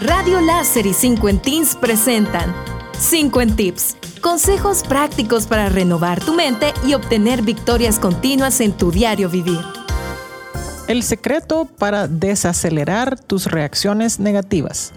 Radio Láser y 5 en Teens presentan 5 en Tips. Consejos prácticos para renovar tu mente y obtener victorias continuas en tu diario vivir. El secreto para desacelerar tus reacciones negativas.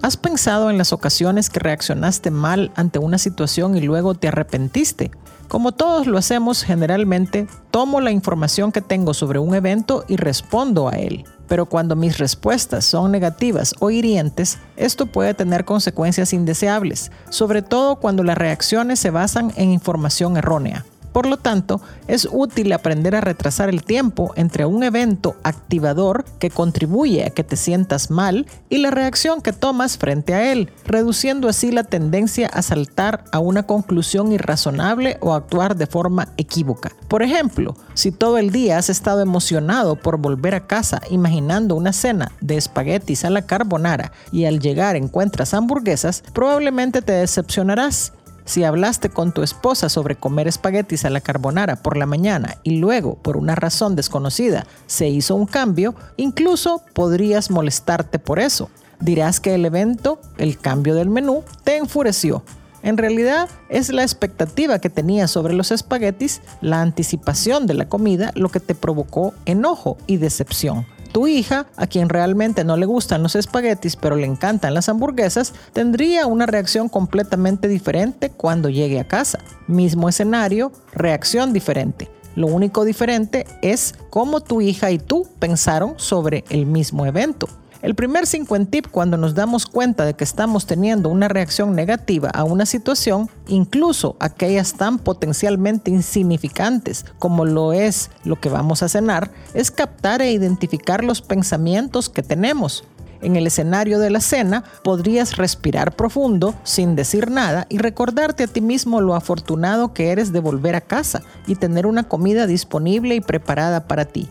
¿Has pensado en las ocasiones que reaccionaste mal ante una situación y luego te arrepentiste? Como todos lo hacemos generalmente, tomo la información que tengo sobre un evento y respondo a él. Pero cuando mis respuestas son negativas o hirientes, esto puede tener consecuencias indeseables, sobre todo cuando las reacciones se basan en información errónea. Por lo tanto, es útil aprender a retrasar el tiempo entre un evento activador que contribuye a que te sientas mal y la reacción que tomas frente a él, reduciendo así la tendencia a saltar a una conclusión irrazonable o actuar de forma equívoca. Por ejemplo, si todo el día has estado emocionado por volver a casa imaginando una cena de espaguetis a la carbonara y al llegar encuentras hamburguesas, probablemente te decepcionarás si hablaste con tu esposa sobre comer espaguetis a la carbonara por la mañana y luego, por una razón desconocida, se hizo un cambio, incluso podrías molestarte por eso. Dirás que el evento, el cambio del menú, te enfureció. En realidad es la expectativa que tenías sobre los espaguetis, la anticipación de la comida, lo que te provocó enojo y decepción. Tu hija, a quien realmente no le gustan los espaguetis pero le encantan las hamburguesas, tendría una reacción completamente diferente cuando llegue a casa. Mismo escenario, reacción diferente. Lo único diferente es cómo tu hija y tú pensaron sobre el mismo evento. El primer 5 en tip cuando nos damos cuenta de que estamos teniendo una reacción negativa a una situación, incluso aquellas tan potencialmente insignificantes como lo es lo que vamos a cenar, es captar e identificar los pensamientos que tenemos. En el escenario de la cena podrías respirar profundo sin decir nada y recordarte a ti mismo lo afortunado que eres de volver a casa y tener una comida disponible y preparada para ti.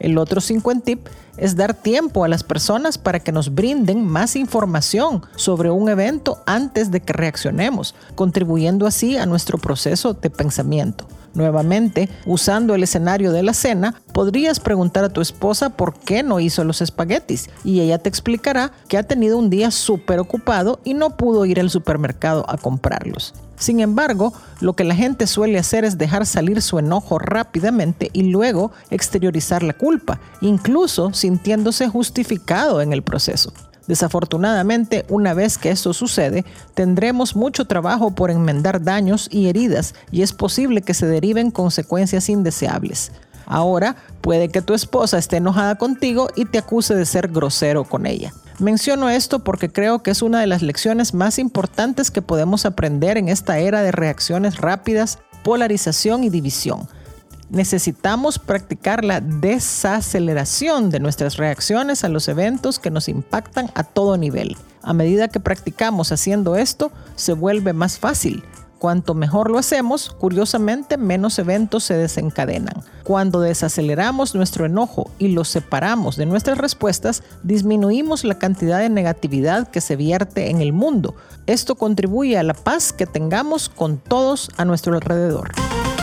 El otro 5 en tip es dar tiempo a las personas para que nos brinden más información sobre un evento antes de que reaccionemos, contribuyendo así a nuestro proceso de pensamiento. Nuevamente, usando el escenario de la cena, podrías preguntar a tu esposa por qué no hizo los espaguetis y ella te explicará que ha tenido un día súper ocupado y no pudo ir al supermercado a comprarlos. Sin embargo, lo que la gente suele hacer es dejar salir su enojo rápidamente y luego exteriorizar la culpa, incluso sintiéndose justificado en el proceso. Desafortunadamente, una vez que esto sucede, tendremos mucho trabajo por enmendar daños y heridas y es posible que se deriven consecuencias indeseables. Ahora, puede que tu esposa esté enojada contigo y te acuse de ser grosero con ella. Menciono esto porque creo que es una de las lecciones más importantes que podemos aprender en esta era de reacciones rápidas, polarización y división. Necesitamos practicar la desaceleración de nuestras reacciones a los eventos que nos impactan a todo nivel. A medida que practicamos haciendo esto, se vuelve más fácil Cuanto mejor lo hacemos, curiosamente menos eventos se desencadenan. Cuando desaceleramos nuestro enojo y lo separamos de nuestras respuestas, disminuimos la cantidad de negatividad que se vierte en el mundo. Esto contribuye a la paz que tengamos con todos a nuestro alrededor.